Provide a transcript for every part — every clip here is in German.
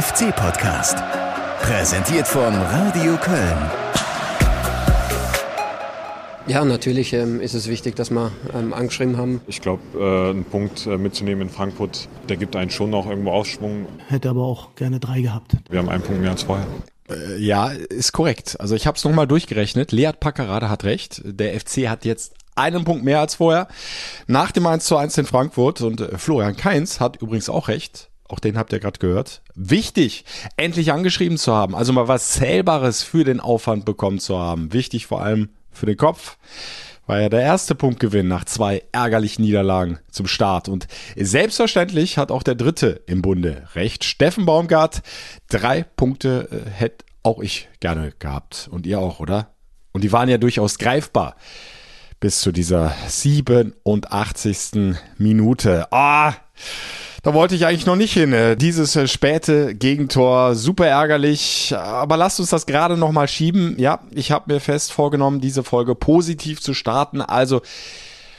FC-Podcast. Präsentiert von Radio Köln. Ja, natürlich ähm, ist es wichtig, dass wir ähm, angeschrieben haben. Ich glaube, äh, einen Punkt äh, mitzunehmen in Frankfurt, der gibt einen schon noch irgendwo Aufschwung. Hätte aber auch gerne drei gehabt. Wir haben einen Punkt mehr als vorher. Äh, ja, ist korrekt. Also ich habe es nochmal durchgerechnet. Leat Packerade hat recht. Der FC hat jetzt einen Punkt mehr als vorher. Nach dem 1 zu 1 in Frankfurt und äh, Florian Kainz hat übrigens auch recht. Auch den habt ihr gerade gehört. Wichtig, endlich angeschrieben zu haben. Also mal was Zählbares für den Aufwand bekommen zu haben. Wichtig vor allem für den Kopf. War ja der erste Punktgewinn nach zwei ärgerlichen Niederlagen zum Start. Und selbstverständlich hat auch der dritte im Bunde recht. Steffen Baumgart, drei Punkte äh, hätte auch ich gerne gehabt. Und ihr auch, oder? Und die waren ja durchaus greifbar bis zu dieser 87. Minute. Ah! Da wollte ich eigentlich noch nicht hin. Äh, dieses äh, späte Gegentor, super ärgerlich. Aber lasst uns das gerade noch mal schieben. Ja, ich habe mir fest vorgenommen, diese Folge positiv zu starten. Also,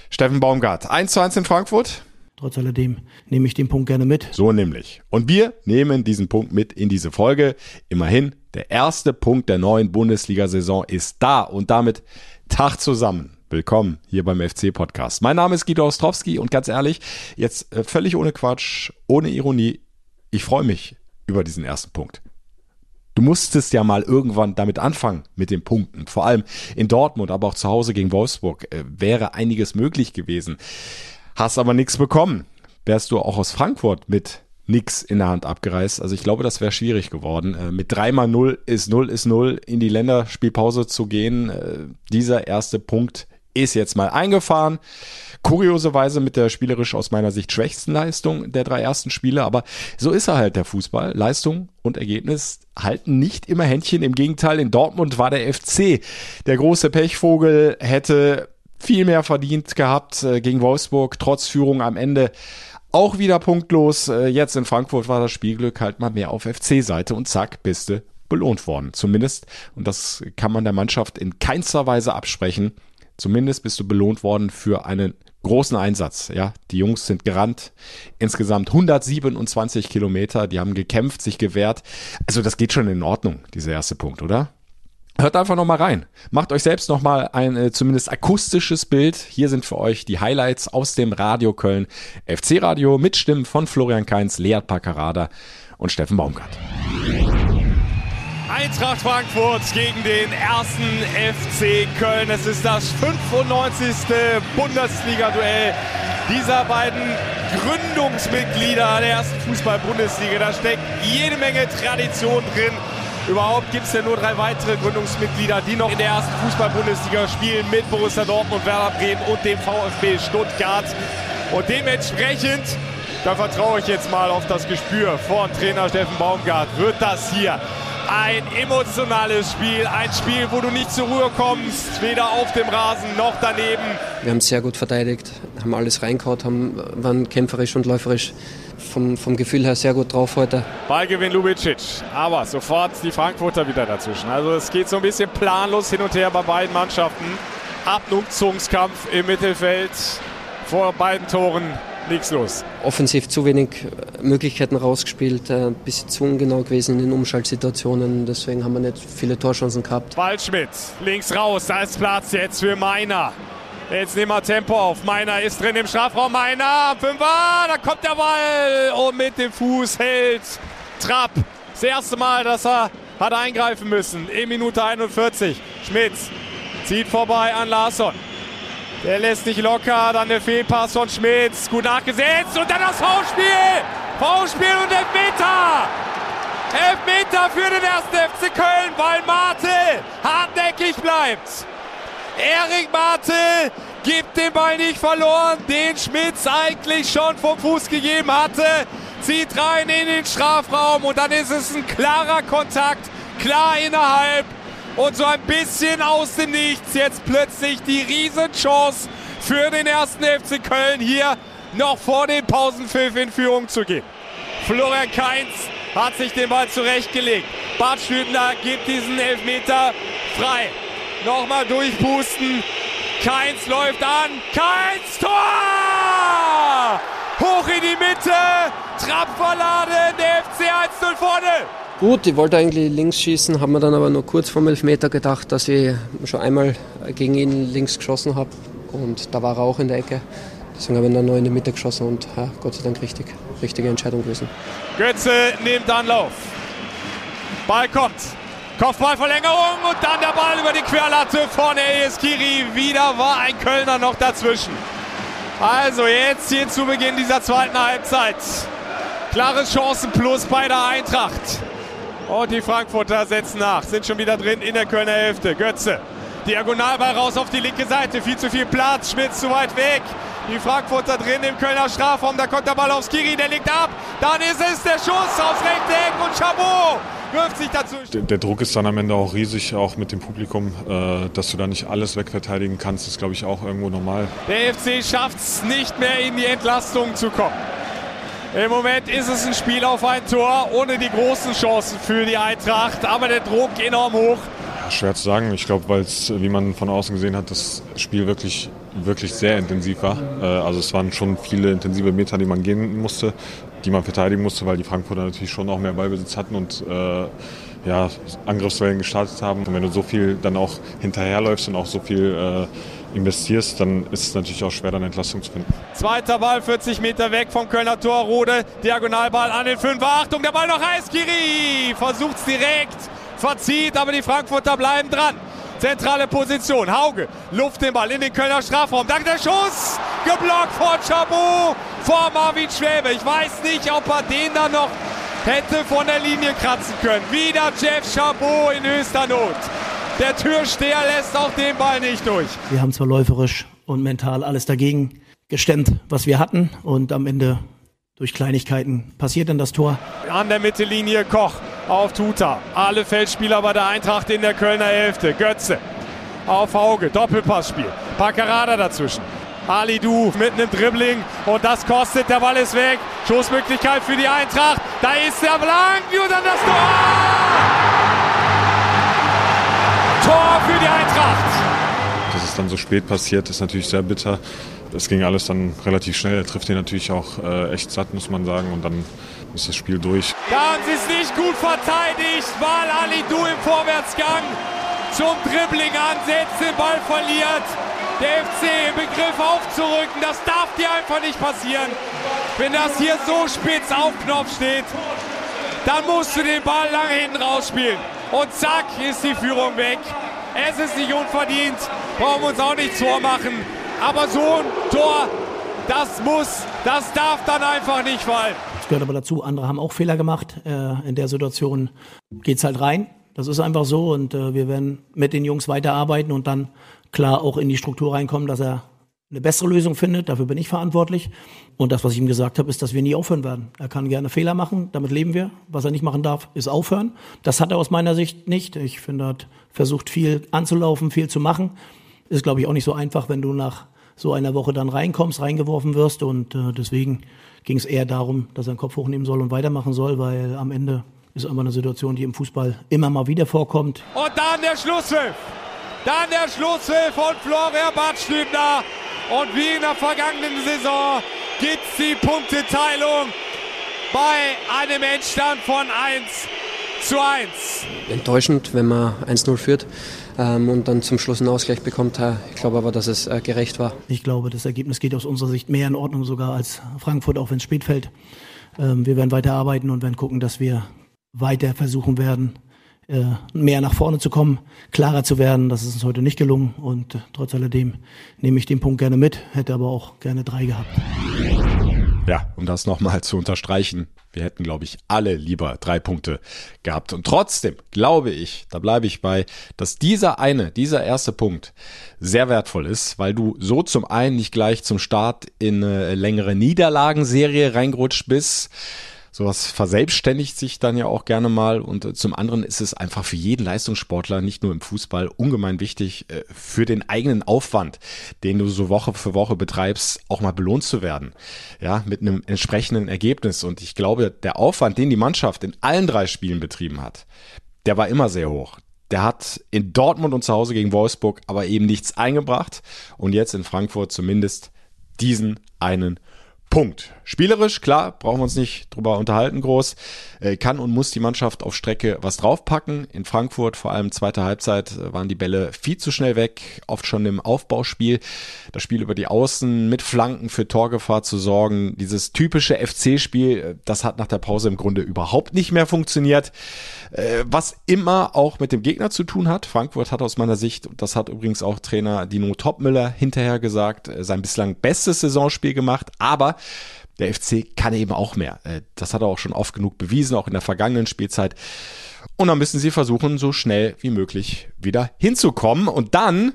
Steffen Baumgart, 1 zu 1 in Frankfurt. Trotz alledem nehme ich den Punkt gerne mit. So nämlich. Und wir nehmen diesen Punkt mit in diese Folge. Immerhin, der erste Punkt der neuen Bundesliga-Saison ist da und damit Tag zusammen. Willkommen hier beim FC-Podcast. Mein Name ist Guido Ostrowski und ganz ehrlich, jetzt äh, völlig ohne Quatsch, ohne Ironie, ich freue mich über diesen ersten Punkt. Du musstest ja mal irgendwann damit anfangen mit den Punkten. Vor allem in Dortmund, aber auch zu Hause gegen Wolfsburg äh, wäre einiges möglich gewesen. Hast aber nichts bekommen. Wärst du auch aus Frankfurt mit nix in der Hand abgereist. Also ich glaube, das wäre schwierig geworden. Äh, mit dreimal null ist null ist null in die Länderspielpause zu gehen. Äh, dieser erste Punkt ist jetzt mal eingefahren. Kurioserweise mit der spielerisch aus meiner Sicht schwächsten Leistung der drei ersten Spiele, aber so ist er halt der Fußball. Leistung und Ergebnis halten nicht immer Händchen. Im Gegenteil, in Dortmund war der FC der große Pechvogel, hätte viel mehr verdient gehabt äh, gegen Wolfsburg, trotz Führung am Ende auch wieder punktlos. Äh, jetzt in Frankfurt war das Spielglück halt mal mehr auf FC-Seite und zack, bist du belohnt worden. Zumindest, und das kann man der Mannschaft in keinster Weise absprechen, Zumindest bist du belohnt worden für einen großen Einsatz. Ja, die Jungs sind gerannt. Insgesamt 127 Kilometer. Die haben gekämpft, sich gewehrt. Also das geht schon in Ordnung, dieser erste Punkt, oder? Hört einfach nochmal rein. Macht euch selbst nochmal ein äh, zumindest akustisches Bild. Hier sind für euch die Highlights aus dem Radio Köln FC Radio mit Stimmen von Florian Kainz, Leat Paccarada und Steffen Baumgart. Eintracht Frankfurt gegen den ersten FC Köln. Es ist das 95. Bundesliga-Duell dieser beiden Gründungsmitglieder der ersten Fußball-Bundesliga. Da steckt jede Menge Tradition drin. Überhaupt gibt es ja nur drei weitere Gründungsmitglieder, die noch in der ersten Fußball-Bundesliga spielen mit Borussia Dortmund, Werder Bremen und dem VfB Stuttgart. Und dementsprechend, da vertraue ich jetzt mal auf das Gespür von Trainer Steffen Baumgart, wird das hier ein emotionales Spiel, ein Spiel, wo du nicht zur Ruhe kommst, weder auf dem Rasen noch daneben. Wir haben sehr gut verteidigt, haben alles reingehauen, haben, waren kämpferisch und läuferisch vom, vom Gefühl her sehr gut drauf heute. Ballgewinn Lubicic, aber sofort die Frankfurter wieder dazwischen. Also es geht so ein bisschen planlos hin und her bei beiden Mannschaften. Abnutzungskampf im Mittelfeld vor beiden Toren nichts los. Offensiv zu wenig Möglichkeiten rausgespielt, ein äh, bisschen zu ungenau gewesen in den Umschaltsituationen, deswegen haben wir nicht viele Torchancen gehabt. Waldschmidt, links raus, da ist Platz jetzt für Meiner. Jetzt nehmen wir Tempo auf. Meiner ist drin im Strafraum. Meiner, Fünfer, da kommt der Ball und mit dem Fuß hält Trapp. Das erste Mal, dass er hat eingreifen müssen in Minute 41. Schmitz zieht vorbei an Larsson. Der lässt nicht locker. Dann der Fehlpass von Schmitz. Gut nachgesetzt. Und dann das V-Spiel. V-Spiel und Elfmeter. Elfmeter für den ersten FC Köln, weil Mate hartnäckig bleibt. Erik Mate gibt den Ball nicht verloren, den Schmitz eigentlich schon vom Fuß gegeben hatte. Zieht rein in den Strafraum und dann ist es ein klarer Kontakt, klar innerhalb und so ein bisschen aus dem Nichts jetzt plötzlich die Riesenchance für den ersten FC Köln hier noch vor dem Pausenpfiff in Führung zu gehen. Florian Kainz hat sich den Ball zurechtgelegt. Bart Stübner gibt diesen Elfmeter frei. Nochmal durchpusten. Keins läuft an. Keins Tor! Hoch in die Mitte. Trapp verladen, der FC 1-0 vorne. Gut, ich wollte eigentlich links schießen, habe mir dann aber nur kurz vor dem Elfmeter gedacht, dass ich schon einmal gegen ihn links geschossen habe. Und da war er auch in der Ecke. Deswegen habe ich dann nur in die Mitte geschossen und ja, Gott sei Dank richtig, richtige Entscheidung gewesen. Götze nimmt Anlauf. Ball kommt. Kopfballverlängerung und dann der Ball über die Querlatte von Eskiri. Wieder war ein Kölner noch dazwischen. Also jetzt hier zu Beginn dieser zweiten Halbzeit. Klares Chancenplus bei der Eintracht. Und die Frankfurter setzen nach, sind schon wieder drin in der Kölner Hälfte. Götze, Diagonalball raus auf die linke Seite, viel zu viel Platz, Schmitz zu weit weg. Die Frankfurter drin im Kölner Strafraum, da kommt der Ball aufs Kiri, der liegt ab. Dann ist es der Schuss aufs rechte Eck und Chabot wirft sich dazu. Der, der, Druck ist dann am Ende auch riesig, auch mit dem Publikum. Äh, dass du da nicht alles wegverteidigen kannst, ist, glaube ich, auch irgendwo normal. Der FC schafft es nicht mehr in die Entlastung zu kommen. Im Moment ist es ein Spiel auf ein Tor, ohne die großen Chancen für die Eintracht, aber der Druck enorm hoch. Ja, schwer zu sagen. Ich glaube, weil es, wie man von außen gesehen hat, das Spiel wirklich, wirklich sehr intensiv war. Äh, also es waren schon viele intensive Meter, die man gehen musste, die man verteidigen musste, weil die Frankfurter natürlich schon auch mehr Ballbesitz hatten und äh, ja, Angriffswellen gestartet haben. Und wenn du so viel dann auch hinterherläufst und auch so viel äh, investierst, dann ist es natürlich auch schwer, dann Entlastung zu finden. Zweiter Ball, 40 Meter weg vom Kölner Tor. Rode, Diagonalball an den Fünfer. Achtung, der Ball noch heiß. Kiri versucht es direkt, verzieht, aber die Frankfurter bleiben dran. Zentrale Position. Hauge luft den Ball in den Kölner Strafraum. Dank der Schuss. Geblockt von Chabot vor Marvin Schwäbe. Ich weiß nicht, ob er den da noch hätte von der Linie kratzen können. Wieder Jeff Chabot in höchster Not. Der Türsteher lässt auch den Ball nicht durch. Wir haben zwar läuferisch und mental alles dagegen gestemmt, was wir hatten. Und am Ende durch Kleinigkeiten passiert dann das Tor. An der Mittellinie Koch auf Tuta. Alle Feldspieler bei der Eintracht in der Kölner Hälfte. Götze auf Hauge. Doppelpassspiel. Packerada dazwischen. Ali Du mit einem Dribbling und das kostet, der Ball ist weg. Schussmöglichkeit für die Eintracht. Da ist der Blank und dann das Tor! Tor für die Eintracht. Dass es dann so spät passiert, ist natürlich sehr bitter. Es ging alles dann relativ schnell. Er trifft ihn natürlich auch äh, echt satt, muss man sagen. Und dann ist das Spiel durch. Da haben sie es nicht gut verteidigt, weil Ali Du im Vorwärtsgang zum Dribbling ansetzt, den Ball verliert. Der FC im Begriff aufzurücken, das darf dir einfach nicht passieren. Wenn das hier so spitz auf Knopf steht, dann musst du den Ball lange hinten rausspielen. Und zack, ist die Führung weg. Es ist nicht unverdient, brauchen wir uns auch nichts vormachen. Aber so ein Tor, das muss, das darf dann einfach nicht fallen. Das gehört aber dazu, andere haben auch Fehler gemacht. Äh, in der Situation geht es halt rein. Das ist einfach so und äh, wir werden mit den Jungs weiterarbeiten und dann klar auch in die Struktur reinkommen, dass er eine bessere Lösung findet. Dafür bin ich verantwortlich. Und das, was ich ihm gesagt habe, ist, dass wir nie aufhören werden. Er kann gerne Fehler machen, damit leben wir. Was er nicht machen darf, ist aufhören. Das hat er aus meiner Sicht nicht. Ich finde, er hat versucht, viel anzulaufen, viel zu machen. Ist, glaube ich, auch nicht so einfach, wenn du nach so einer Woche dann reinkommst, reingeworfen wirst. Und äh, deswegen ging es eher darum, dass er den Kopf hochnehmen soll und weitermachen soll, weil am Ende ist immer eine Situation, die im Fußball immer mal wieder vorkommt. Und dann der Schlusspfiff. Dann der Schlusspfiff von Florian Badstübner. Und wie in der vergangenen Saison gibt es die Punkteteilung bei einem Endstand von 1 zu 1. Enttäuschend, wenn man 1-0 führt ähm, und dann zum Schluss einen Ausgleich bekommt. Ich glaube aber, dass es äh, gerecht war. Ich glaube, das Ergebnis geht aus unserer Sicht mehr in Ordnung sogar als Frankfurt, auch wenn es spät fällt. Ähm, wir werden weiter arbeiten und werden gucken, dass wir weiter versuchen werden, äh, mehr nach vorne zu kommen, klarer zu werden. Das ist uns heute nicht gelungen und trotz alledem nehme ich den Punkt gerne mit, hätte aber auch gerne drei gehabt. Ja, um das nochmal zu unterstreichen, wir hätten, glaube ich, alle lieber drei Punkte gehabt. Und trotzdem glaube ich, da bleibe ich bei, dass dieser eine, dieser erste Punkt sehr wertvoll ist, weil du so zum einen nicht gleich zum Start in eine längere Niederlagenserie reingerutscht bist, Sowas verselbstständigt sich dann ja auch gerne mal und äh, zum anderen ist es einfach für jeden Leistungssportler, nicht nur im Fußball, ungemein wichtig, äh, für den eigenen Aufwand, den du so Woche für Woche betreibst, auch mal belohnt zu werden. Ja, mit einem entsprechenden Ergebnis. Und ich glaube, der Aufwand, den die Mannschaft in allen drei Spielen betrieben hat, der war immer sehr hoch. Der hat in Dortmund und zu Hause gegen Wolfsburg aber eben nichts eingebracht und jetzt in Frankfurt zumindest diesen einen Punkt. Spielerisch, klar, brauchen wir uns nicht drüber unterhalten groß. Äh, kann und muss die Mannschaft auf Strecke was draufpacken. In Frankfurt, vor allem zweite Halbzeit, waren die Bälle viel zu schnell weg, oft schon im Aufbauspiel. Das Spiel über die Außen mit Flanken für Torgefahr zu sorgen. Dieses typische FC-Spiel, äh, das hat nach der Pause im Grunde überhaupt nicht mehr funktioniert. Äh, was immer auch mit dem Gegner zu tun hat. Frankfurt hat aus meiner Sicht, das hat übrigens auch Trainer Dino Topmüller hinterher gesagt, sein bislang bestes Saisonspiel gemacht. Aber der FC kann eben auch mehr. Äh, das hat er auch schon oft genug bewiesen, auch in der vergangenen Spielzeit. Und dann müssen sie versuchen, so schnell wie möglich wieder hinzukommen. Und dann,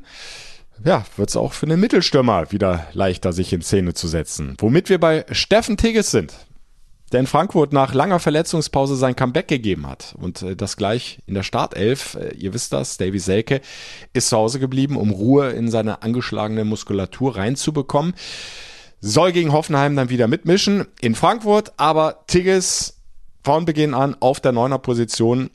ja, wird es auch für den Mittelstürmer wieder leichter, sich in Szene zu setzen. Womit wir bei Steffen Tigges sind. Der in Frankfurt nach langer Verletzungspause sein Comeback gegeben hat. Und äh, das gleich in der Startelf. Äh, ihr wisst das, Davy Selke ist zu Hause geblieben, um Ruhe in seine angeschlagene Muskulatur reinzubekommen soll gegen Hoffenheim dann wieder mitmischen in Frankfurt, aber Tigges von Beginn an auf der neuner Position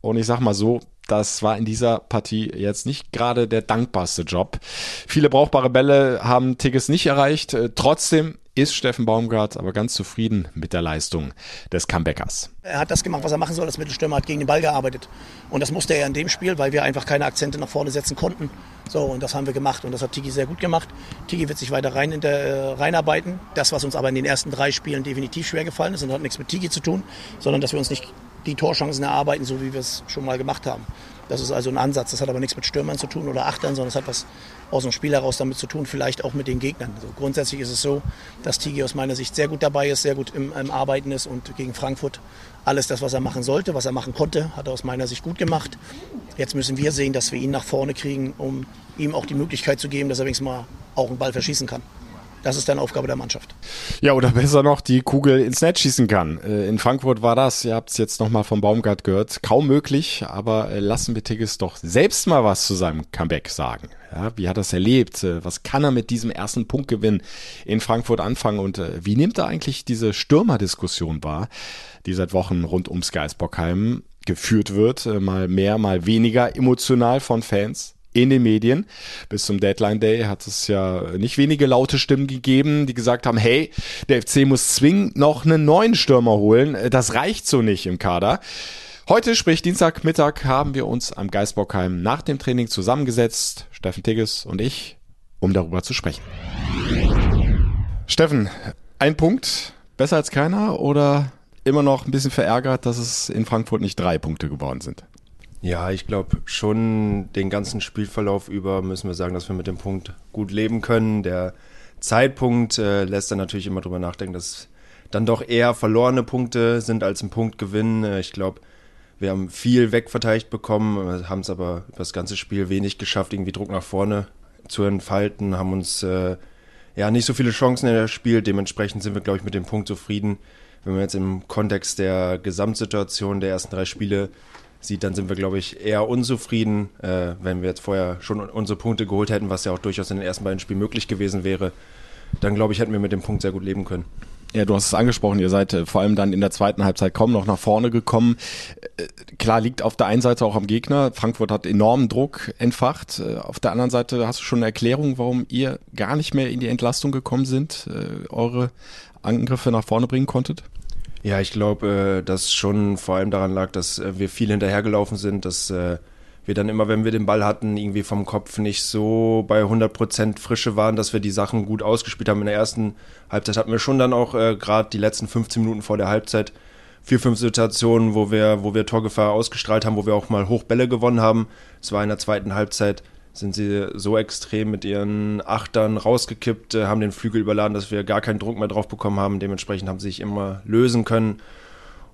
und ich sag mal so, das war in dieser Partie jetzt nicht gerade der dankbarste Job. Viele brauchbare Bälle haben Tigges nicht erreicht. Äh, trotzdem ist Steffen Baumgart aber ganz zufrieden mit der Leistung des Comebackers. Er hat das gemacht, was er machen soll. Das Mittelstürmer hat gegen den Ball gearbeitet. Und das musste er in dem Spiel, weil wir einfach keine Akzente nach vorne setzen konnten. So, und das haben wir gemacht. Und das hat Tigi sehr gut gemacht. Tigi wird sich weiter rein in der, äh, reinarbeiten. Das, was uns aber in den ersten drei Spielen definitiv schwer gefallen ist, und hat nichts mit Tigi zu tun, sondern dass wir uns nicht die Torchancen erarbeiten, so wie wir es schon mal gemacht haben. Das ist also ein Ansatz. Das hat aber nichts mit Stürmern zu tun oder Achtern, sondern es hat was aus dem Spiel heraus damit zu tun, vielleicht auch mit den Gegnern. Also grundsätzlich ist es so, dass Tigi aus meiner Sicht sehr gut dabei ist, sehr gut im, im, Arbeiten ist und gegen Frankfurt alles das, was er machen sollte, was er machen konnte, hat er aus meiner Sicht gut gemacht. Jetzt müssen wir sehen, dass wir ihn nach vorne kriegen, um ihm auch die Möglichkeit zu geben, dass er wenigstens mal auch einen Ball verschießen kann. Das ist dann Aufgabe der Mannschaft. Ja, oder besser noch, die Kugel ins Netz schießen kann. Äh, in Frankfurt war das, ihr habt es jetzt nochmal vom Baumgart gehört, kaum möglich, aber äh, lassen wir Tigges doch selbst mal was zu seinem Comeback sagen. Ja, wie hat er es erlebt? Äh, was kann er mit diesem ersten Punktgewinn in Frankfurt anfangen? Und wie nimmt er eigentlich diese Stürmerdiskussion wahr, die seit Wochen rund ums Geisbockheim geführt wird? Mal mehr, mal weniger emotional von Fans in den Medien. Bis zum Deadline Day hat es ja nicht wenige laute Stimmen gegeben, die gesagt haben, hey, der FC muss zwingend noch einen neuen Stürmer holen. Das reicht so nicht im Kader. Heute, sprich Dienstagmittag, haben wir uns am Geisbockheim nach dem Training zusammengesetzt, Steffen Tigges und ich, um darüber zu sprechen. Steffen, ein Punkt, besser als keiner oder immer noch ein bisschen verärgert, dass es in Frankfurt nicht drei Punkte geworden sind? Ja, ich glaube schon den ganzen Spielverlauf über müssen wir sagen, dass wir mit dem Punkt gut leben können. Der Zeitpunkt äh, lässt dann natürlich immer drüber nachdenken, dass dann doch eher verlorene Punkte sind als ein Punktgewinn. Äh, ich glaube, wir haben viel wegverteidigt bekommen, haben es aber über das ganze Spiel wenig geschafft, irgendwie Druck nach vorne zu entfalten, haben uns äh, ja nicht so viele Chancen erspielt. Dementsprechend sind wir, glaube ich, mit dem Punkt zufrieden. Wenn wir jetzt im Kontext der Gesamtsituation der ersten drei Spiele sieht, dann sind wir, glaube ich, eher unzufrieden, äh, wenn wir jetzt vorher schon unsere Punkte geholt hätten, was ja auch durchaus in den ersten beiden Spielen möglich gewesen wäre. Dann, glaube ich, hätten wir mit dem Punkt sehr gut leben können. Ja, du hast es angesprochen, ihr seid äh, vor allem dann in der zweiten Halbzeit kaum noch nach vorne gekommen. Äh, klar liegt auf der einen Seite auch am Gegner. Frankfurt hat enormen Druck entfacht. Äh, auf der anderen Seite hast du schon eine Erklärung, warum ihr gar nicht mehr in die Entlastung gekommen sind, eure Angriffe nach vorne bringen konntet? Ja, ich glaube, äh, dass schon vor allem daran lag, dass äh, wir viel hinterhergelaufen sind, dass äh, wir dann immer, wenn wir den Ball hatten, irgendwie vom Kopf nicht so bei 100% Frische waren, dass wir die Sachen gut ausgespielt haben. In der ersten Halbzeit hatten wir schon dann auch äh, gerade die letzten 15 Minuten vor der Halbzeit vier, fünf Situationen, wo wir, wo wir Torgefahr ausgestrahlt haben, wo wir auch mal Hochbälle gewonnen haben. Es war in der zweiten Halbzeit sind sie so extrem mit ihren Achtern rausgekippt, äh, haben den Flügel überladen, dass wir gar keinen Druck mehr drauf bekommen haben. Dementsprechend haben sie sich immer lösen können.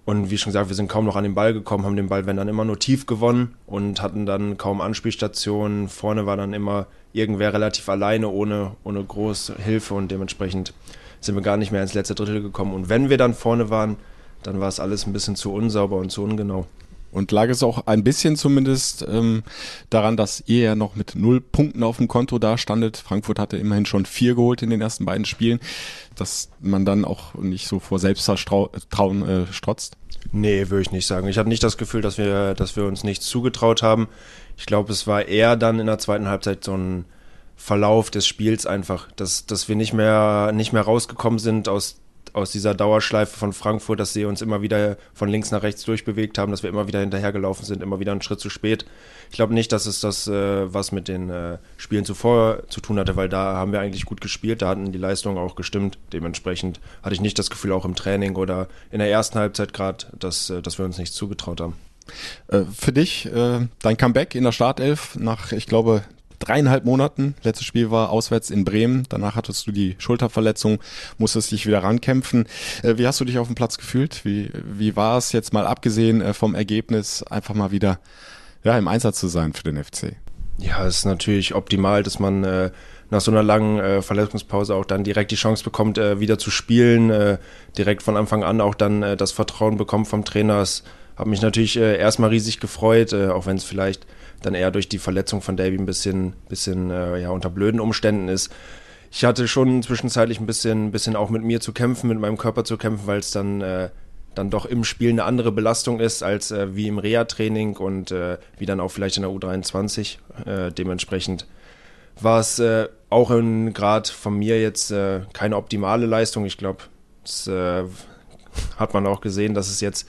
Und wie schon gesagt, wir sind kaum noch an den Ball gekommen, haben den Ball, wenn dann immer nur tief gewonnen und hatten dann kaum Anspielstationen. Vorne war dann immer irgendwer relativ alleine, ohne, ohne große Hilfe und dementsprechend sind wir gar nicht mehr ins letzte Drittel gekommen. Und wenn wir dann vorne waren, dann war es alles ein bisschen zu unsauber und zu ungenau. Und lag es auch ein bisschen zumindest ähm, daran, dass ihr ja noch mit null Punkten auf dem Konto da standet. Frankfurt hatte immerhin schon vier geholt in den ersten beiden Spielen, dass man dann auch nicht so vor Selbstvertrauen äh, strotzt? Nee, würde ich nicht sagen. Ich hatte nicht das Gefühl, dass wir, dass wir uns nichts zugetraut haben. Ich glaube, es war eher dann in der zweiten Halbzeit so ein Verlauf des Spiels einfach, dass, dass wir nicht mehr, nicht mehr rausgekommen sind aus aus dieser Dauerschleife von Frankfurt, dass sie uns immer wieder von links nach rechts durchbewegt haben, dass wir immer wieder hinterhergelaufen sind, immer wieder einen Schritt zu spät. Ich glaube nicht, dass es das, äh, was mit den äh, Spielen zuvor zu tun hatte, weil da haben wir eigentlich gut gespielt, da hatten die Leistungen auch gestimmt. Dementsprechend hatte ich nicht das Gefühl, auch im Training oder in der ersten Halbzeit gerade, dass, äh, dass wir uns nichts zugetraut haben. Äh, für dich, äh, dein Comeback in der Startelf nach, ich glaube, dreieinhalb Monaten. Letztes Spiel war auswärts in Bremen. Danach hattest du die Schulterverletzung, musstest dich wieder rankämpfen. Äh, wie hast du dich auf dem Platz gefühlt? Wie, wie war es jetzt mal abgesehen äh, vom Ergebnis, einfach mal wieder ja, im Einsatz zu sein für den FC? Ja, es ist natürlich optimal, dass man äh, nach so einer langen äh, Verletzungspause auch dann direkt die Chance bekommt, äh, wieder zu spielen, äh, direkt von Anfang an auch dann äh, das Vertrauen bekommt vom Trainer. Es hat mich natürlich äh, erstmal riesig gefreut, äh, auch wenn es vielleicht dann eher durch die Verletzung von Davy ein bisschen, bisschen äh, ja, unter blöden Umständen ist. Ich hatte schon zwischenzeitlich ein bisschen, bisschen auch mit mir zu kämpfen, mit meinem Körper zu kämpfen, weil es dann, äh, dann doch im Spiel eine andere Belastung ist als äh, wie im Reha-Training und äh, wie dann auch vielleicht in der U23. Äh, dementsprechend war es äh, auch in Grad von mir jetzt keine optimale Leistung. Ich glaube, äh, hat man auch gesehen, dass es jetzt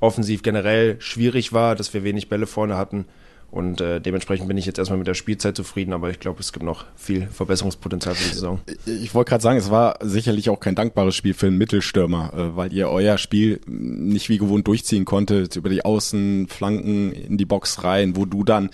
offensiv generell schwierig war, dass wir wenig Bälle vorne hatten. Und äh, dementsprechend bin ich jetzt erstmal mit der Spielzeit zufrieden, aber ich glaube, es gibt noch viel Verbesserungspotenzial für die Saison. Ich wollte gerade sagen, es war sicherlich auch kein dankbares Spiel für einen Mittelstürmer, äh, weil ihr euer Spiel nicht wie gewohnt durchziehen konntet, über die Außenflanken in die Box rein, wo du dann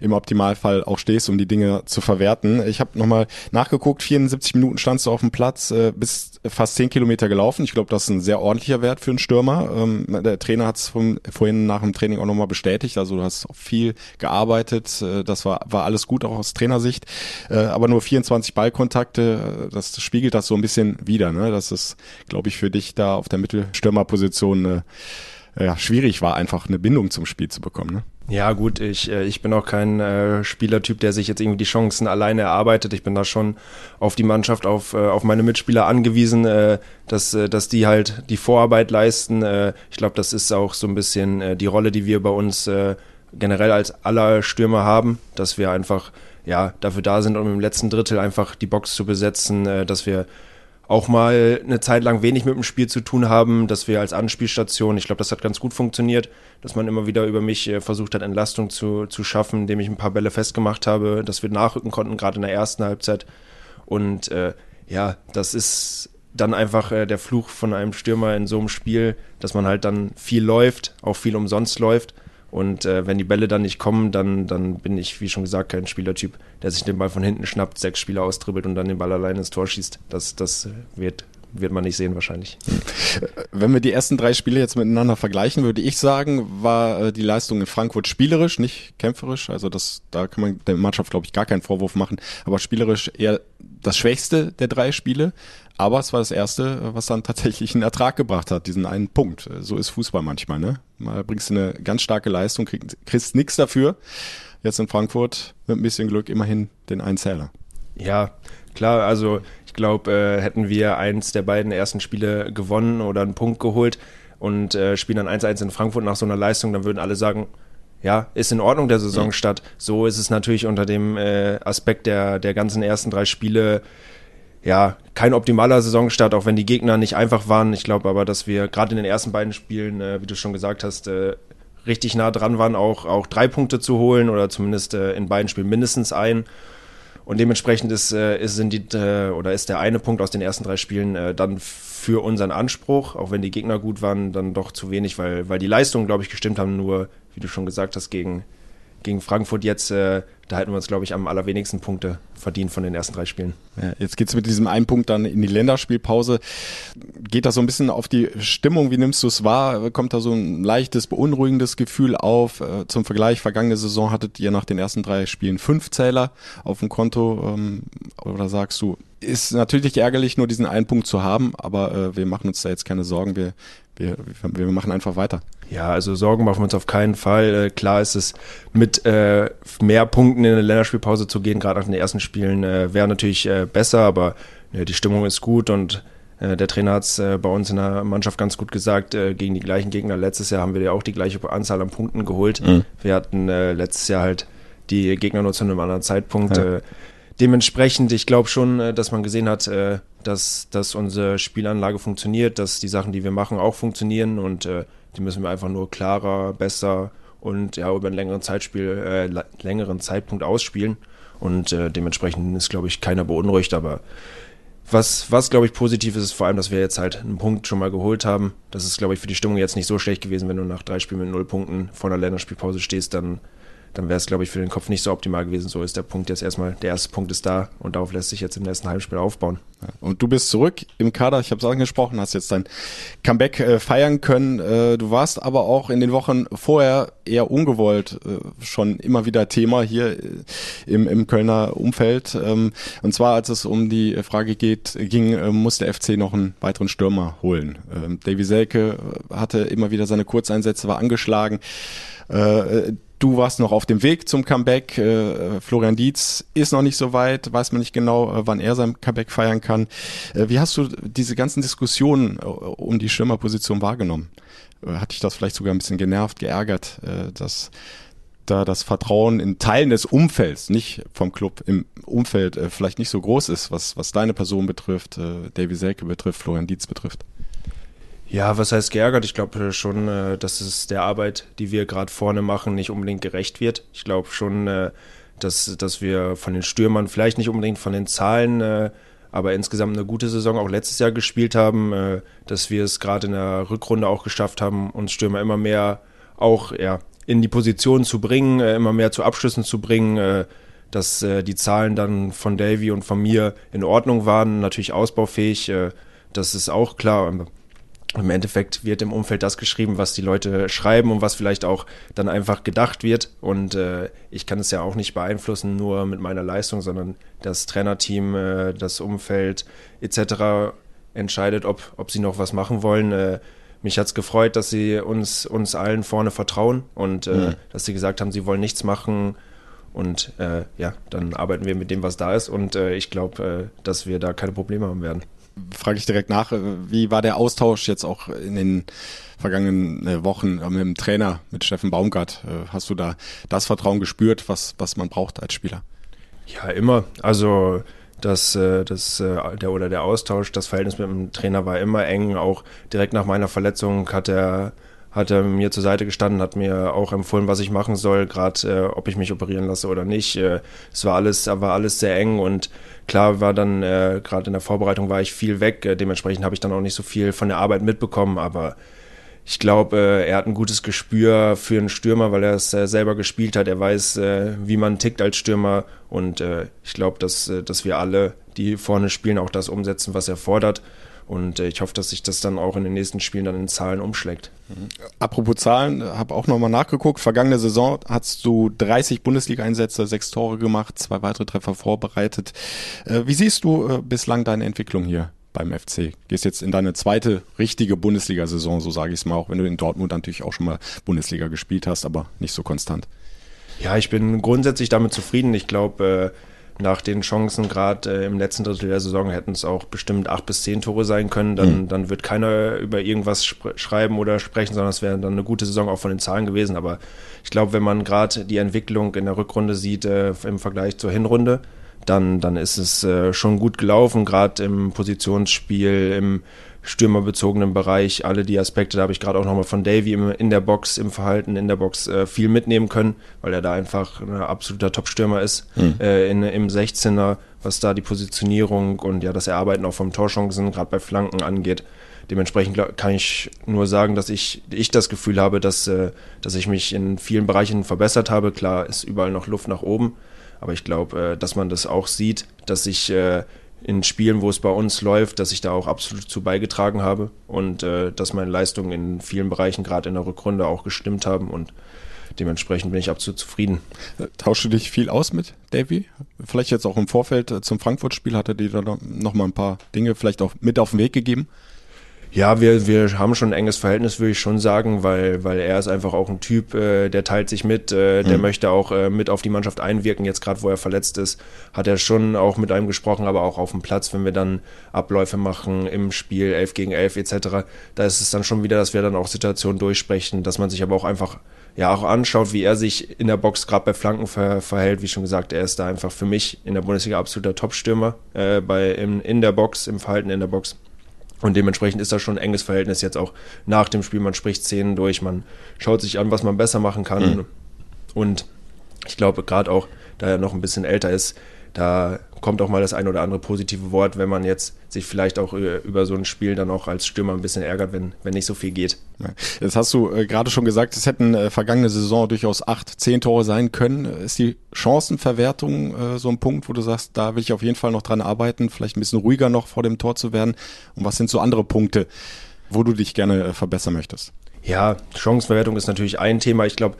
im Optimalfall auch stehst, um die Dinge zu verwerten. Ich habe nochmal nachgeguckt, 74 Minuten standst du auf dem Platz, äh, bist fast 10 Kilometer gelaufen. Ich glaube, das ist ein sehr ordentlicher Wert für einen Stürmer. Ähm, der Trainer hat es vorhin nach dem Training auch nochmal bestätigt, also du hast viel gearbeitet. Äh, das war, war alles gut, auch aus Trainersicht. Äh, aber nur 24 Ballkontakte, äh, das spiegelt das so ein bisschen wieder. Ne? Das ist, glaube ich, für dich da auf der Mittelstürmerposition ja, schwierig war, einfach eine Bindung zum Spiel zu bekommen. Ne? Ja, gut, ich, ich bin auch kein äh, Spielertyp, der sich jetzt irgendwie die Chancen alleine erarbeitet. Ich bin da schon auf die Mannschaft, auf, auf meine Mitspieler angewiesen, äh, dass, dass die halt die Vorarbeit leisten. Äh, ich glaube, das ist auch so ein bisschen die Rolle, die wir bei uns generell als aller Stürmer haben, dass wir einfach ja dafür da sind, um im letzten Drittel einfach die Box zu besetzen, äh, dass wir auch mal eine Zeit lang wenig mit dem Spiel zu tun haben, dass wir als Anspielstation, ich glaube, das hat ganz gut funktioniert, dass man immer wieder über mich äh, versucht hat, Entlastung zu, zu schaffen, indem ich ein paar Bälle festgemacht habe, dass wir nachrücken konnten, gerade in der ersten Halbzeit. Und äh, ja, das ist dann einfach äh, der Fluch von einem Stürmer in so einem Spiel, dass man halt dann viel läuft, auch viel umsonst läuft und äh, wenn die Bälle dann nicht kommen, dann, dann bin ich, wie schon gesagt, kein Spielertyp, der sich den Ball von hinten schnappt, sechs Spieler austribbelt und dann den Ball alleine ins Tor schießt. Das, das wird, wird man nicht sehen wahrscheinlich. Wenn wir die ersten drei Spiele jetzt miteinander vergleichen, würde ich sagen, war äh, die Leistung in Frankfurt spielerisch, nicht kämpferisch. Also das, da kann man der Mannschaft, glaube ich, gar keinen Vorwurf machen. Aber spielerisch eher das Schwächste der drei Spiele. Aber es war das erste, was dann tatsächlich einen Ertrag gebracht hat, diesen einen Punkt. So ist Fußball manchmal, ne? Mal bringst du eine ganz starke Leistung, kriegst, kriegst nichts dafür. Jetzt in Frankfurt mit ein bisschen Glück immerhin den einen Zähler. Ja, klar, also ich glaube, äh, hätten wir eins der beiden ersten Spiele gewonnen oder einen Punkt geholt und äh, spielen dann 1-1 in Frankfurt nach so einer Leistung, dann würden alle sagen, ja, ist in Ordnung der Saisonstart. So ist es natürlich unter dem äh, Aspekt der, der ganzen ersten drei Spiele ja, kein optimaler Saisonstart, auch wenn die Gegner nicht einfach waren. Ich glaube aber, dass wir gerade in den ersten beiden Spielen, äh, wie du schon gesagt hast, äh, richtig nah dran waren, auch, auch drei Punkte zu holen oder zumindest äh, in beiden Spielen mindestens ein. Und dementsprechend ist, äh, ist, sind die, äh, oder ist der eine Punkt aus den ersten drei Spielen äh, dann für unseren Anspruch, auch wenn die Gegner gut waren, dann doch zu wenig, weil, weil die Leistungen, glaube ich, gestimmt haben, nur, wie du schon gesagt hast, gegen, gegen Frankfurt jetzt, äh, da hätten wir uns, glaube ich, am allerwenigsten Punkte verdient von den ersten drei Spielen. Ja, jetzt geht's mit diesem einen Punkt dann in die Länderspielpause. Geht das so ein bisschen auf die Stimmung? Wie nimmst du es wahr? Kommt da so ein leichtes, beunruhigendes Gefühl auf? Äh, zum Vergleich, vergangene Saison hattet ihr nach den ersten drei Spielen fünf Zähler auf dem Konto. Ähm, oder sagst du, ist natürlich ärgerlich, nur diesen einen Punkt zu haben, aber äh, wir machen uns da jetzt keine Sorgen. Wir, wir, wir machen einfach weiter. Ja, also Sorgen machen wir uns auf keinen Fall. Äh, klar ist es, mit äh, mehr Punkten in eine Länderspielpause zu gehen, gerade nach den ersten Spielen, äh, wäre natürlich äh, besser, aber äh, die Stimmung ist gut und äh, der Trainer hat es äh, bei uns in der Mannschaft ganz gut gesagt, äh, gegen die gleichen Gegner. Letztes Jahr haben wir ja auch die gleiche Anzahl an Punkten geholt. Mhm. Wir hatten äh, letztes Jahr halt die Gegner nur zu einem anderen Zeitpunkt. Ja. Äh, dementsprechend, ich glaube schon, äh, dass man gesehen hat, äh, dass, dass unsere Spielanlage funktioniert, dass die Sachen, die wir machen, auch funktionieren und äh, die müssen wir einfach nur klarer, besser und ja über einen längeren Zeitspiel, äh, längeren Zeitpunkt ausspielen. Und äh, dementsprechend ist, glaube ich, keiner beunruhigt, aber was, was glaube ich, positiv ist, ist vor allem, dass wir jetzt halt einen Punkt schon mal geholt haben. Das ist, glaube ich, für die Stimmung jetzt nicht so schlecht gewesen, wenn du nach drei Spielen mit null Punkten vor einer Länderspielpause stehst, dann dann wäre es, glaube ich, für den Kopf nicht so optimal gewesen. So ist der Punkt jetzt erstmal, der erste Punkt ist da und darauf lässt sich jetzt im nächsten Heimspiel aufbauen. Und du bist zurück im Kader, ich habe es angesprochen, hast jetzt dein Comeback äh, feiern können. Äh, du warst aber auch in den Wochen vorher eher ungewollt äh, schon immer wieder Thema hier äh, im, im Kölner Umfeld. Ähm, und zwar, als es um die Frage geht, ging, äh, muss der FC noch einen weiteren Stürmer holen. Ähm, Davy Selke äh, hatte immer wieder seine Kurzeinsätze, war angeschlagen. Äh, Du warst noch auf dem Weg zum Comeback. Äh, Florian Dietz ist noch nicht so weit, weiß man nicht genau, äh, wann er sein Comeback feiern kann. Äh, wie hast du diese ganzen Diskussionen äh, um die Schirmerposition wahrgenommen? Äh, hat dich das vielleicht sogar ein bisschen genervt, geärgert, äh, dass da das Vertrauen in Teilen des Umfelds, nicht vom Club, im Umfeld vielleicht nicht so groß ist, was, was deine Person betrifft, Davy Selke betrifft, Florian Dietz betrifft? Ja, was heißt geärgert? Ich glaube schon, äh, dass es der Arbeit, die wir gerade vorne machen, nicht unbedingt gerecht wird. Ich glaube schon, äh, dass, dass wir von den Stürmern, vielleicht nicht unbedingt von den Zahlen, äh, aber insgesamt eine gute Saison auch letztes Jahr gespielt haben, dass wir es gerade in der Rückrunde auch geschafft haben, uns Stürmer immer mehr auch ja, in die Position zu bringen, immer mehr zu Abschlüssen zu bringen, dass die Zahlen dann von Davy und von mir in Ordnung waren, natürlich ausbaufähig, das ist auch klar im Endeffekt wird im Umfeld das geschrieben, was die Leute schreiben und was vielleicht auch dann einfach gedacht wird. Und äh, ich kann es ja auch nicht beeinflussen, nur mit meiner Leistung, sondern das Trainerteam, äh, das Umfeld etc. entscheidet, ob, ob sie noch was machen wollen. Äh, mich hat es gefreut, dass sie uns, uns allen vorne vertrauen und äh, mhm. dass sie gesagt haben, sie wollen nichts machen. Und äh, ja, dann arbeiten wir mit dem, was da ist. Und äh, ich glaube, dass wir da keine Probleme haben werden frage ich direkt nach, äh, wie war der Austausch jetzt auch in den vergangenen äh, Wochen äh, mit dem Trainer, mit Steffen Baumgart? Hast du da das Vertrauen gespürt, was, was man braucht als Spieler? Ja, immer. Also das, das, der oder der Austausch, das Verhältnis mit dem Trainer war immer eng. Auch direkt nach meiner Verletzung hat er hat er mir zur Seite gestanden, hat mir auch empfohlen, was ich machen soll, gerade ob ich mich operieren lasse oder nicht. Es war alles, war alles sehr eng und klar war dann äh, gerade in der Vorbereitung war ich viel weg. Äh, dementsprechend habe ich dann auch nicht so viel von der Arbeit mitbekommen, aber ich glaube, äh, er hat ein gutes Gespür für einen Stürmer, weil er es äh, selber gespielt hat. Er weiß, äh, wie man tickt als Stürmer. Und äh, ich glaube, dass, äh, dass wir alle, die vorne spielen, auch das umsetzen, was er fordert. Und äh, ich hoffe, dass sich das dann auch in den nächsten Spielen dann in Zahlen umschlägt. Mhm. Apropos Zahlen, habe auch nochmal nachgeguckt. Vergangene Saison hast du 30 Bundesliga-Einsätze, sechs Tore gemacht, zwei weitere Treffer vorbereitet. Äh, wie siehst du äh, bislang deine Entwicklung hier? beim FC. Gehst jetzt in deine zweite richtige Bundesliga-Saison, so sage ich es mal, auch wenn du in Dortmund natürlich auch schon mal Bundesliga gespielt hast, aber nicht so konstant. Ja, ich bin grundsätzlich damit zufrieden. Ich glaube, nach den Chancen, gerade äh, im letzten Drittel der Saison, hätten es auch bestimmt acht bis zehn Tore sein können. Dann, mhm. dann wird keiner über irgendwas schreiben oder sprechen, sondern es wäre dann eine gute Saison auch von den Zahlen gewesen. Aber ich glaube, wenn man gerade die Entwicklung in der Rückrunde sieht äh, im Vergleich zur Hinrunde, dann, dann ist es äh, schon gut gelaufen, gerade im Positionsspiel, im stürmerbezogenen Bereich, alle die Aspekte, da habe ich gerade auch nochmal von Davy in der Box, im Verhalten in der Box äh, viel mitnehmen können, weil er da einfach ein absoluter Top-Stürmer ist mhm. äh, in, im 16er, was da die Positionierung und ja das Erarbeiten auch vom Torchancen, gerade bei Flanken angeht. Dementsprechend kann ich nur sagen, dass ich, ich das Gefühl habe, dass, äh, dass ich mich in vielen Bereichen verbessert habe. Klar ist überall noch Luft nach oben, aber ich glaube, äh, dass man das auch sieht, dass ich äh, in Spielen, wo es bei uns läuft, dass ich da auch absolut zu beigetragen habe und äh, dass meine Leistungen in vielen Bereichen gerade in der Rückrunde auch gestimmt haben und dementsprechend bin ich absolut zufrieden. Äh, tauschst du dich viel aus mit Davy? Vielleicht jetzt auch im Vorfeld äh, zum Frankfurt-Spiel hat er dir da noch mal ein paar Dinge vielleicht auch mit auf den Weg gegeben? Ja, wir, wir haben schon ein enges Verhältnis, würde ich schon sagen, weil, weil er ist einfach auch ein Typ, äh, der teilt sich mit, äh, der mhm. möchte auch äh, mit auf die Mannschaft einwirken. Jetzt gerade, wo er verletzt ist, hat er schon auch mit einem gesprochen, aber auch auf dem Platz, wenn wir dann Abläufe machen im Spiel, 11 gegen 11 etc., da ist es dann schon wieder, dass wir dann auch Situationen durchsprechen, dass man sich aber auch einfach ja auch anschaut, wie er sich in der Box gerade bei Flanken ver verhält. Wie schon gesagt, er ist da einfach für mich in der Bundesliga absoluter Topstürmer äh, bei, in, in der Box, im Verhalten in der Box. Und dementsprechend ist da schon ein enges Verhältnis jetzt auch nach dem Spiel. Man spricht Szenen durch, man schaut sich an, was man besser machen kann. Mhm. Und ich glaube, gerade auch, da er noch ein bisschen älter ist, da kommt auch mal das ein oder andere positive Wort, wenn man jetzt sich vielleicht auch über so ein Spiel dann auch als Stürmer ein bisschen ärgert, wenn, wenn nicht so viel geht. Jetzt hast du äh, gerade schon gesagt, es hätten äh, vergangene Saison durchaus acht, zehn Tore sein können. Ist die Chancenverwertung äh, so ein Punkt, wo du sagst, da will ich auf jeden Fall noch dran arbeiten, vielleicht ein bisschen ruhiger noch vor dem Tor zu werden? Und was sind so andere Punkte, wo du dich gerne äh, verbessern möchtest? Ja, Chancenverwertung ist natürlich ein Thema. Ich glaube,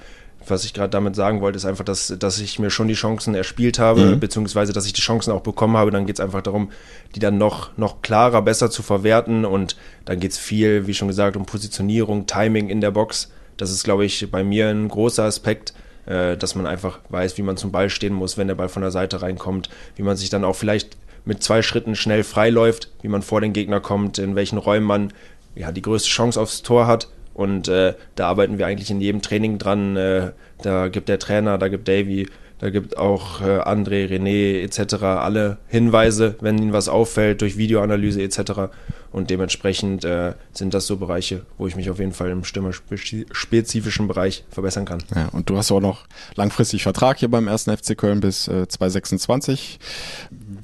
was ich gerade damit sagen wollte, ist einfach, dass, dass ich mir schon die Chancen erspielt habe, mhm. beziehungsweise dass ich die Chancen auch bekommen habe. Dann geht es einfach darum, die dann noch, noch klarer, besser zu verwerten. Und dann geht es viel, wie schon gesagt, um Positionierung, Timing in der Box. Das ist, glaube ich, bei mir ein großer Aspekt, äh, dass man einfach weiß, wie man zum Ball stehen muss, wenn der Ball von der Seite reinkommt, wie man sich dann auch vielleicht mit zwei Schritten schnell freiläuft, wie man vor den Gegner kommt, in welchen Räumen man ja, die größte Chance aufs Tor hat und äh, da arbeiten wir eigentlich in jedem Training dran. Äh, da gibt der Trainer, da gibt Davy, da gibt auch äh, André, René etc. alle Hinweise, wenn ihnen was auffällt durch Videoanalyse etc. Und dementsprechend äh, sind das so Bereiche, wo ich mich auf jeden Fall im stimmerspezifischen Bereich verbessern kann. Ja, und du hast auch noch langfristig Vertrag hier beim ersten FC Köln bis äh, 2026.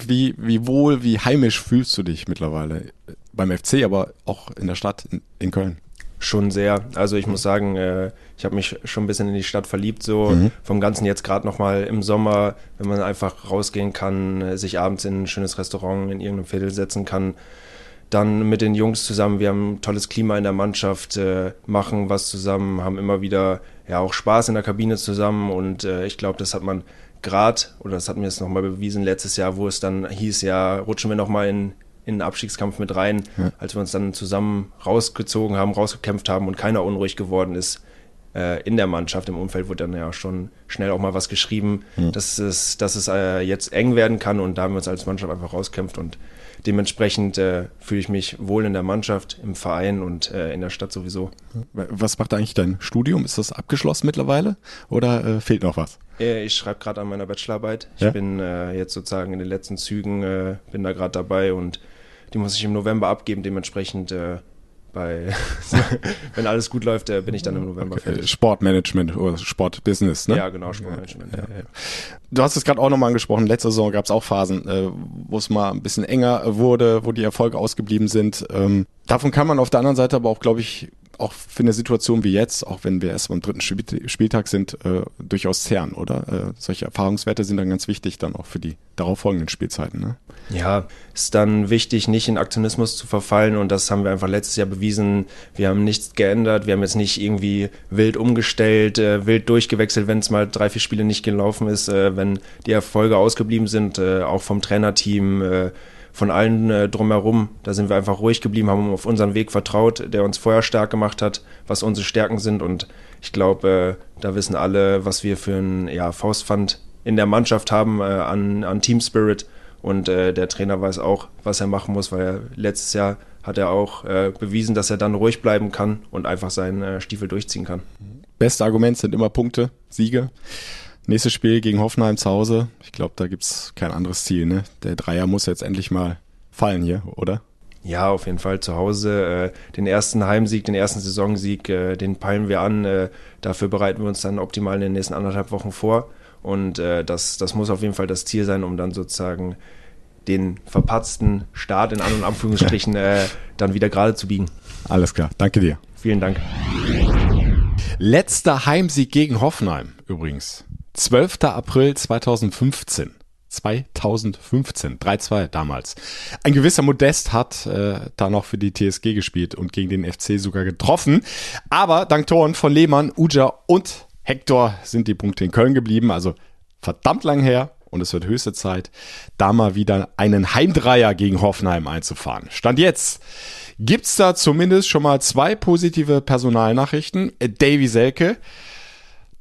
Wie, wie wohl, wie heimisch fühlst du dich mittlerweile beim FC, aber auch in der Stadt in, in Köln? Schon sehr. Also ich muss sagen, äh, ich habe mich schon ein bisschen in die Stadt verliebt, so mhm. vom Ganzen jetzt gerade nochmal im Sommer, wenn man einfach rausgehen kann, äh, sich abends in ein schönes Restaurant in irgendeinem Viertel setzen kann, dann mit den Jungs zusammen, wir haben ein tolles Klima in der Mannschaft, äh, machen was zusammen, haben immer wieder ja auch Spaß in der Kabine zusammen und äh, ich glaube, das hat man gerade, oder das hat mir jetzt nochmal bewiesen letztes Jahr, wo es dann hieß, ja, rutschen wir nochmal in in den Abstiegskampf mit rein, ja. als wir uns dann zusammen rausgezogen haben, rausgekämpft haben und keiner unruhig geworden ist. Äh, in der Mannschaft, im Umfeld wurde dann ja schon schnell auch mal was geschrieben, ja. dass es, dass es äh, jetzt eng werden kann und da haben wir uns als Mannschaft einfach rauskämpft und dementsprechend äh, fühle ich mich wohl in der Mannschaft, im Verein und äh, in der Stadt sowieso. Was macht eigentlich dein Studium? Ist das abgeschlossen mittlerweile oder äh, fehlt noch was? Äh, ich schreibe gerade an meiner Bachelorarbeit. Ich ja? bin äh, jetzt sozusagen in den letzten Zügen, äh, bin da gerade dabei und die muss ich im November abgeben, dementsprechend äh, bei, wenn alles gut läuft, äh, bin ich dann im November okay. fertig. Sportmanagement oder Sportbusiness, ne? Ja, genau, Sportmanagement. Ja, ja. Ja. Du hast es gerade auch nochmal angesprochen, letzte Saison gab es auch Phasen, äh, wo es mal ein bisschen enger wurde, wo die Erfolge ausgeblieben sind. Ähm, davon kann man auf der anderen Seite aber auch, glaube ich, auch für eine Situation wie jetzt, auch wenn wir erst beim dritten Spieltag sind, äh, durchaus zehren, oder? Äh, solche Erfahrungswerte sind dann ganz wichtig dann auch für die darauffolgenden Spielzeiten. Ne? Ja, ist dann wichtig, nicht in Aktionismus zu verfallen und das haben wir einfach letztes Jahr bewiesen. Wir haben nichts geändert, wir haben jetzt nicht irgendwie wild umgestellt, äh, wild durchgewechselt, wenn es mal drei, vier Spiele nicht gelaufen ist, äh, wenn die Erfolge ausgeblieben sind, äh, auch vom Trainerteam äh, von allen äh, drumherum. Da sind wir einfach ruhig geblieben, haben auf unseren Weg vertraut, der uns vorher stark gemacht hat, was unsere Stärken sind. Und ich glaube, äh, da wissen alle, was wir für ein ja, Faustpfand in der Mannschaft haben äh, an, an Team Spirit. Und äh, der Trainer weiß auch, was er machen muss, weil er letztes Jahr hat er auch äh, bewiesen, dass er dann ruhig bleiben kann und einfach seinen äh, Stiefel durchziehen kann. Beste Argument sind immer Punkte, Siege. Nächstes Spiel gegen Hoffenheim zu Hause. Ich glaube, da gibt's kein anderes Ziel. Ne? Der Dreier muss jetzt endlich mal fallen hier, oder? Ja, auf jeden Fall zu Hause. Äh, den ersten Heimsieg, den ersten Saisonsieg, äh, den peilen wir an. Äh, dafür bereiten wir uns dann optimal in den nächsten anderthalb Wochen vor. Und das, das muss auf jeden Fall das Ziel sein, um dann sozusagen den verpatzten Start in An- und Anführungsstrichen dann wieder gerade zu biegen. Alles klar, danke dir. Vielen Dank. Letzter Heimsieg gegen Hoffenheim übrigens. 12. April 2015. 2015, 3-2 damals. Ein gewisser Modest hat äh, da noch für die TSG gespielt und gegen den FC sogar getroffen. Aber dank Toren von Lehmann, Uja und Hector sind die Punkte in Köln geblieben. Also verdammt lang her und es wird höchste Zeit, da mal wieder einen Heimdreier gegen Hoffenheim einzufahren. Stand jetzt gibt's da zumindest schon mal zwei positive Personalnachrichten. Davy Selke,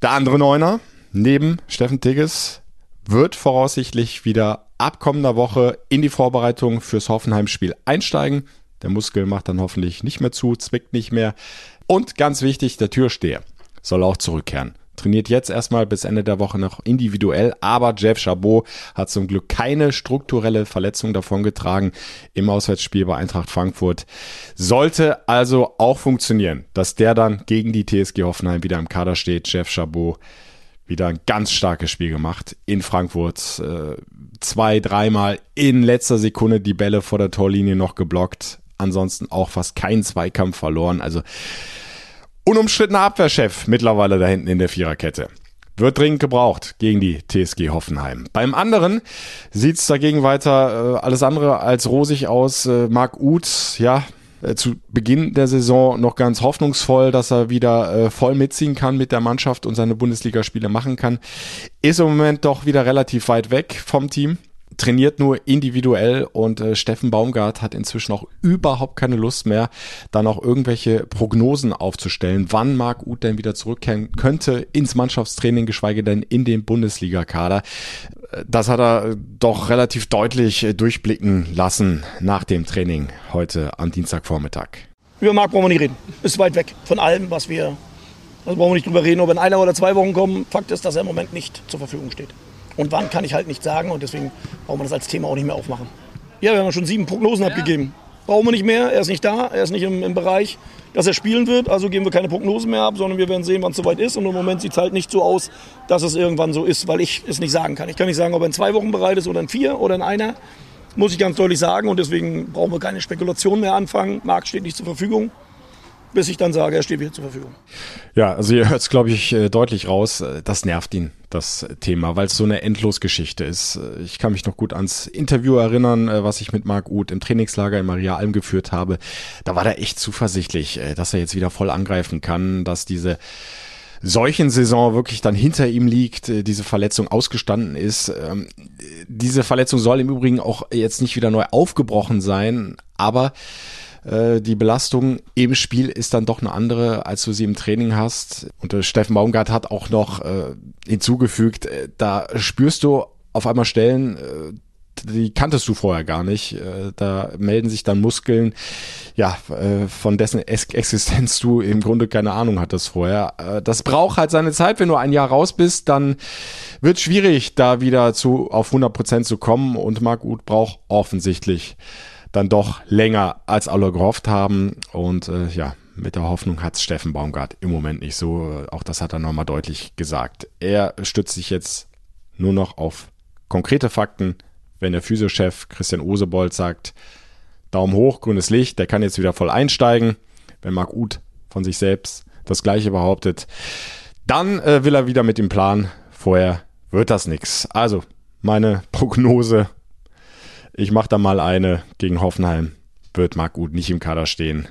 der andere Neuner, neben Steffen Tigges, wird voraussichtlich wieder ab kommender Woche in die Vorbereitung fürs Hoffenheim-Spiel einsteigen. Der Muskel macht dann hoffentlich nicht mehr zu, zwickt nicht mehr. Und ganz wichtig, der Türsteher soll auch zurückkehren. Trainiert jetzt erstmal bis Ende der Woche noch individuell, aber Jeff Chabot hat zum Glück keine strukturelle Verletzung davongetragen im Auswärtsspiel bei Eintracht Frankfurt. Sollte also auch funktionieren, dass der dann gegen die TSG Hoffenheim wieder im Kader steht. Jeff Chabot wieder ein ganz starkes Spiel gemacht in Frankfurt. Äh, zwei, dreimal in letzter Sekunde die Bälle vor der Torlinie noch geblockt. Ansonsten auch fast keinen Zweikampf verloren. Also unumstrittener Abwehrchef mittlerweile da hinten in der Viererkette. Wird dringend gebraucht gegen die TSG Hoffenheim. Beim anderen sieht's dagegen weiter äh, alles andere als rosig aus. Äh, Marc Uth, ja, äh, zu Beginn der Saison noch ganz hoffnungsvoll, dass er wieder äh, voll mitziehen kann mit der Mannschaft und seine Bundesligaspiele machen kann. Ist im Moment doch wieder relativ weit weg vom Team trainiert nur individuell und äh, Steffen Baumgart hat inzwischen auch überhaupt keine Lust mehr, dann auch irgendwelche Prognosen aufzustellen, wann Marc Uth denn wieder zurückkehren könnte ins Mannschaftstraining, geschweige denn in den Bundesliga-Kader. Das hat er doch relativ deutlich äh, durchblicken lassen nach dem Training heute am Dienstagvormittag. Über Marc brauchen wir nicht reden. Ist weit weg von allem, was wir. Also brauchen wir nicht drüber reden, ob in einer oder zwei Wochen kommen. Fakt ist, dass er im Moment nicht zur Verfügung steht. Und wann kann ich halt nicht sagen und deswegen brauchen wir das als Thema auch nicht mehr aufmachen. Ja, wir haben schon sieben Prognosen ja. abgegeben. Brauchen wir nicht mehr, er ist nicht da, er ist nicht im, im, Bereich, dass er spielen wird, also geben wir keine Prognosen mehr ab, sondern wir werden sehen, wann es soweit ist. Und im Moment sieht es halt nicht so aus, dass es irgendwann so ist, weil ich es nicht sagen kann. Ich kann nicht sagen, ob er in zwei Wochen bereit ist oder in vier oder in einer. Muss ich ganz deutlich sagen und deswegen brauchen wir keine Spekulationen mehr anfangen. Markt steht nicht zur Verfügung bis ich dann sage, er steht wieder zur Verfügung. Ja, also ihr hört es, glaube ich, äh, deutlich raus. Äh, das nervt ihn, das Thema, weil es so eine Endlosgeschichte ist. Äh, ich kann mich noch gut ans Interview erinnern, was ich mit Marc Uth im Trainingslager in Maria Alm geführt habe. Da war er echt zuversichtlich, dass er jetzt wieder voll angreifen kann, dass diese solchen Saison wirklich dann hinter ihm liegt, diese Verletzung ausgestanden ist. Ähm, diese Verletzung soll im Übrigen auch jetzt nicht wieder neu aufgebrochen sein, aber äh, die Belastung im Spiel ist dann doch eine andere, als du sie im Training hast. Und äh, Steffen Baumgart hat auch noch äh, hinzugefügt, äh, da spürst du auf einmal Stellen, äh, die kanntest du vorher gar nicht. Äh, da melden sich dann Muskeln, ja, von dessen Existenz du im Grunde keine Ahnung hattest vorher. Das braucht halt seine Zeit. Wenn du ein Jahr raus bist, dann wird schwierig, da wieder zu auf 100 Prozent zu kommen. Und Marc Uth braucht offensichtlich dann doch länger als alle gehofft haben. Und äh, ja, mit der Hoffnung hat Steffen Baumgart im Moment nicht so. Auch das hat er nochmal deutlich gesagt. Er stützt sich jetzt nur noch auf konkrete Fakten. Wenn der Physiochef Christian Osebold sagt, Daumen hoch, grünes Licht, der kann jetzt wieder voll einsteigen. Wenn Marc Uth von sich selbst das gleiche behauptet, dann äh, will er wieder mit dem Plan. Vorher wird das nichts. Also meine Prognose ich mache da mal eine gegen Hoffenheim. Wird Marc Uth nicht im Kader stehen.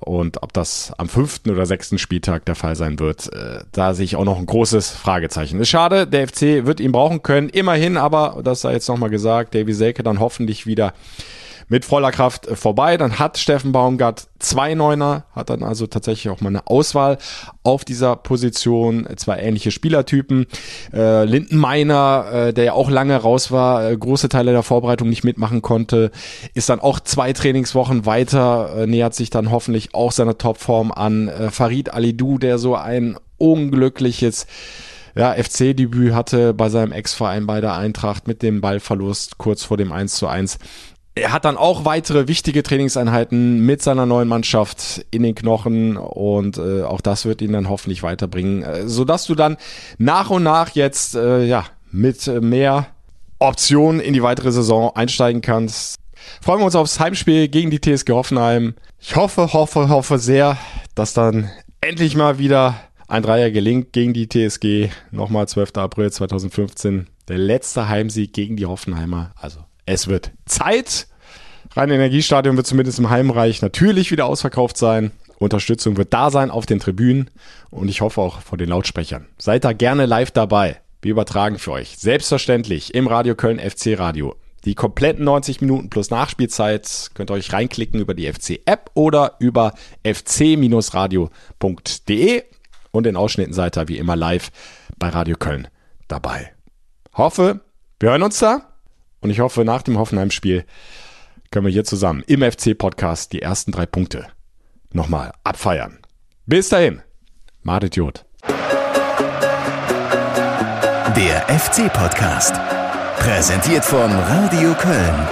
Und ob das am fünften oder sechsten Spieltag der Fall sein wird, äh, da sehe ich auch noch ein großes Fragezeichen. Ist schade, der FC wird ihn brauchen können. Immerhin aber, das sei jetzt nochmal gesagt, Davy Selke dann hoffentlich wieder mit voller Kraft äh, vorbei. Dann hat Steffen Baumgart zwei Neuner, hat dann also tatsächlich auch mal eine Auswahl auf dieser Position, zwei ähnliche Spielertypen. Äh, Linden Meiner, äh, der ja auch lange raus war, äh, große Teile der Vorbereitung nicht mitmachen konnte, ist dann auch zwei Trainingswochen weiter, äh, nähert sich dann hoffentlich auch seiner Topform an. Äh, Farid Alidou, der so ein unglückliches ja, FC-Debüt hatte bei seinem Ex-Verein bei der Eintracht mit dem Ballverlust kurz vor dem 1 zu 1 er hat dann auch weitere wichtige Trainingseinheiten mit seiner neuen Mannschaft in den Knochen und äh, auch das wird ihn dann hoffentlich weiterbringen, äh, sodass du dann nach und nach jetzt äh, ja mit mehr Optionen in die weitere Saison einsteigen kannst. Freuen wir uns aufs Heimspiel gegen die TSG Hoffenheim. Ich hoffe, hoffe, hoffe sehr, dass dann endlich mal wieder ein Dreier gelingt gegen die TSG. Nochmal 12. April 2015. Der letzte Heimsieg gegen die Hoffenheimer. Also es wird Zeit. Rhein Energiestadion wird zumindest im Heimreich natürlich wieder ausverkauft sein. Unterstützung wird da sein auf den Tribünen und ich hoffe auch vor den Lautsprechern. Seid da gerne live dabei. Wir übertragen für euch selbstverständlich im Radio Köln FC Radio Die kompletten 90 Minuten plus Nachspielzeit könnt ihr euch reinklicken über die FC-App oder über fc-radio.de und in Ausschnitten seid ihr wie immer live bei Radio Köln dabei. Hoffe, wir hören uns da und ich hoffe, nach dem Hoffenheim-Spiel können wir hier zusammen im FC-Podcast die ersten drei Punkte nochmal abfeiern. Bis dahin, Madet Jod. Der FC-Podcast. Präsentiert von Radio Köln.